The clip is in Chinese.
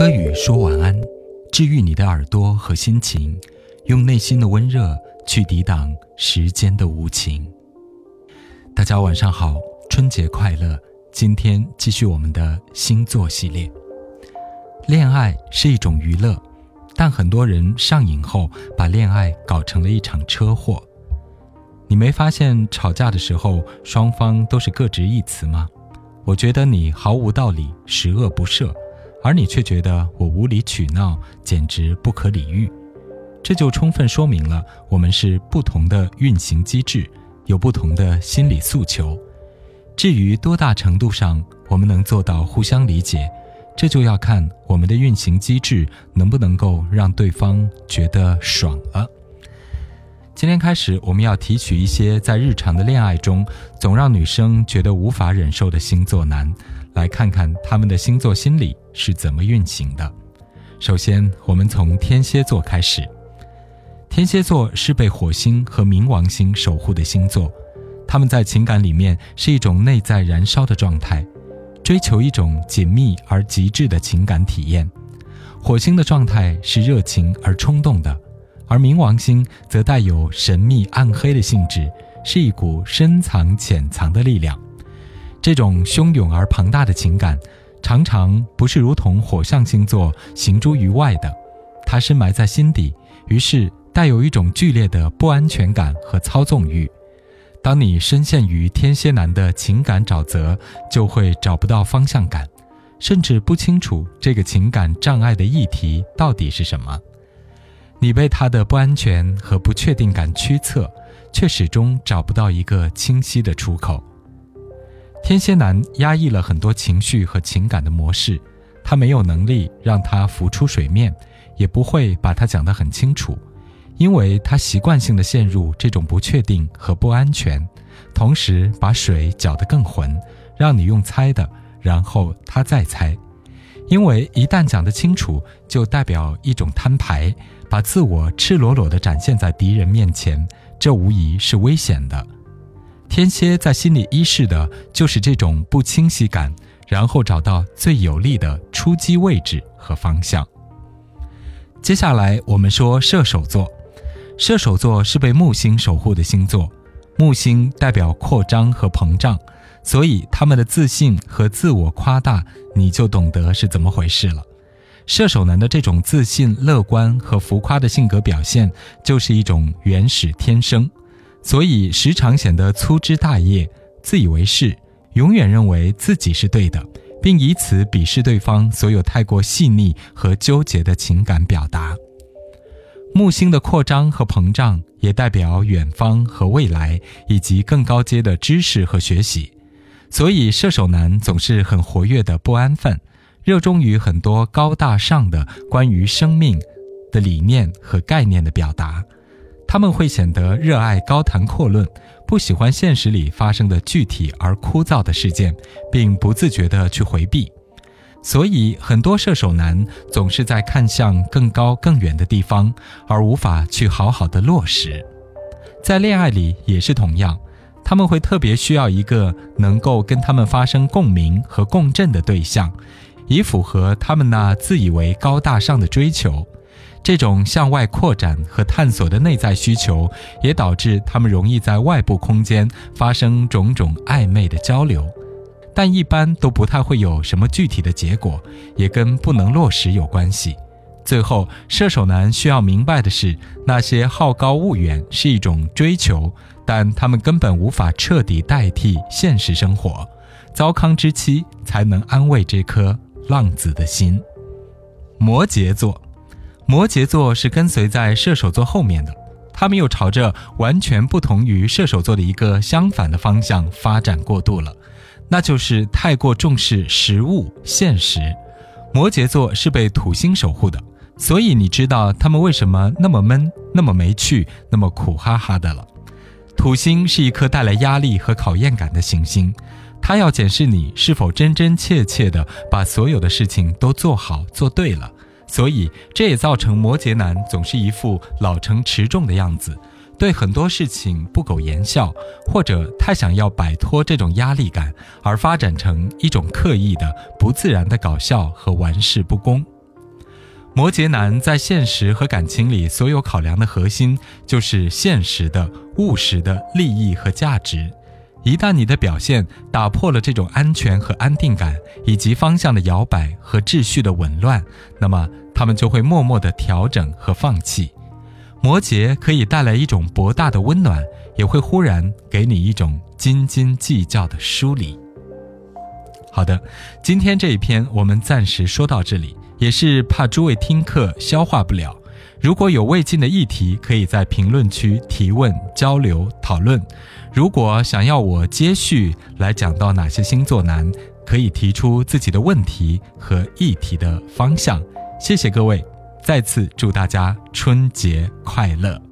柯宇说晚安，治愈你的耳朵和心情，用内心的温热去抵挡时间的无情。大家晚上好，春节快乐！今天继续我们的星座系列。恋爱是一种娱乐，但很多人上瘾后把恋爱搞成了一场车祸。你没发现吵架的时候双方都是各执一词吗？我觉得你毫无道理，十恶不赦。而你却觉得我无理取闹，简直不可理喻，这就充分说明了我们是不同的运行机制，有不同的心理诉求。至于多大程度上我们能做到互相理解，这就要看我们的运行机制能不能够让对方觉得爽了。今天开始，我们要提取一些在日常的恋爱中总让女生觉得无法忍受的星座男。来看看他们的星座心理是怎么运行的。首先，我们从天蝎座开始。天蝎座是被火星和冥王星守护的星座，他们在情感里面是一种内在燃烧的状态，追求一种紧密而极致的情感体验。火星的状态是热情而冲动的，而冥王星则带有神秘暗黑的性质，是一股深藏潜藏的力量。这种汹涌而庞大的情感，常常不是如同火象星座行诸于外的，它深埋在心底，于是带有一种剧烈的不安全感和操纵欲。当你深陷于天蝎男的情感沼泽，就会找不到方向感，甚至不清楚这个情感障碍的议题到底是什么。你被他的不安全和不确定感驱策，却始终找不到一个清晰的出口。天蝎男压抑了很多情绪和情感的模式，他没有能力让它浮出水面，也不会把它讲得很清楚，因为他习惯性的陷入这种不确定和不安全，同时把水搅得更浑，让你用猜的，然后他再猜，因为一旦讲得清楚，就代表一种摊牌，把自我赤裸裸地展现在敌人面前，这无疑是危险的。天蝎在心里依恃的就是这种不清晰感，然后找到最有利的出击位置和方向。接下来我们说射手座，射手座是被木星守护的星座，木星代表扩张和膨胀，所以他们的自信和自我夸大，你就懂得是怎么回事了。射手男的这种自信、乐观和浮夸的性格表现，就是一种原始天生。所以时常显得粗枝大叶、自以为是，永远认为自己是对的，并以此鄙视对方所有太过细腻和纠结的情感表达。木星的扩张和膨胀也代表远方和未来，以及更高阶的知识和学习。所以射手男总是很活跃的不安分，热衷于很多高大上的关于生命的理念和概念的表达。他们会显得热爱高谈阔论，不喜欢现实里发生的具体而枯燥的事件，并不自觉地去回避。所以，很多射手男总是在看向更高更远的地方，而无法去好好的落实。在恋爱里也是同样，他们会特别需要一个能够跟他们发生共鸣和共振的对象，以符合他们那自以为高大上的追求。这种向外扩展和探索的内在需求，也导致他们容易在外部空间发生种种暧昧的交流，但一般都不太会有什么具体的结果，也跟不能落实有关系。最后，射手男需要明白的是，那些好高骛远是一种追求，但他们根本无法彻底代替现实生活。糟糠之妻才能安慰这颗浪子的心。摩羯座。摩羯座是跟随在射手座后面的，他们又朝着完全不同于射手座的一个相反的方向发展过度了，那就是太过重视实物现实。摩羯座是被土星守护的，所以你知道他们为什么那么闷、那么没趣、那么苦哈哈的了。土星是一颗带来压力和考验感的行星，它要检视你是否真真切切地把所有的事情都做好做对了。所以，这也造成摩羯男总是一副老成持重的样子，对很多事情不苟言笑，或者太想要摆脱这种压力感，而发展成一种刻意的、不自然的搞笑和玩世不恭。摩羯男在现实和感情里，所有考量的核心就是现实的、务实的利益和价值。一旦你的表现打破了这种安全和安定感，以及方向的摇摆和秩序的紊乱，那么他们就会默默地调整和放弃。摩羯可以带来一种博大的温暖，也会忽然给你一种斤斤计较的疏离。好的，今天这一篇我们暂时说到这里，也是怕诸位听课消化不了。如果有未尽的议题，可以在评论区提问、交流、讨论。如果想要我接续来讲到哪些星座难，可以提出自己的问题和议题的方向。谢谢各位，再次祝大家春节快乐。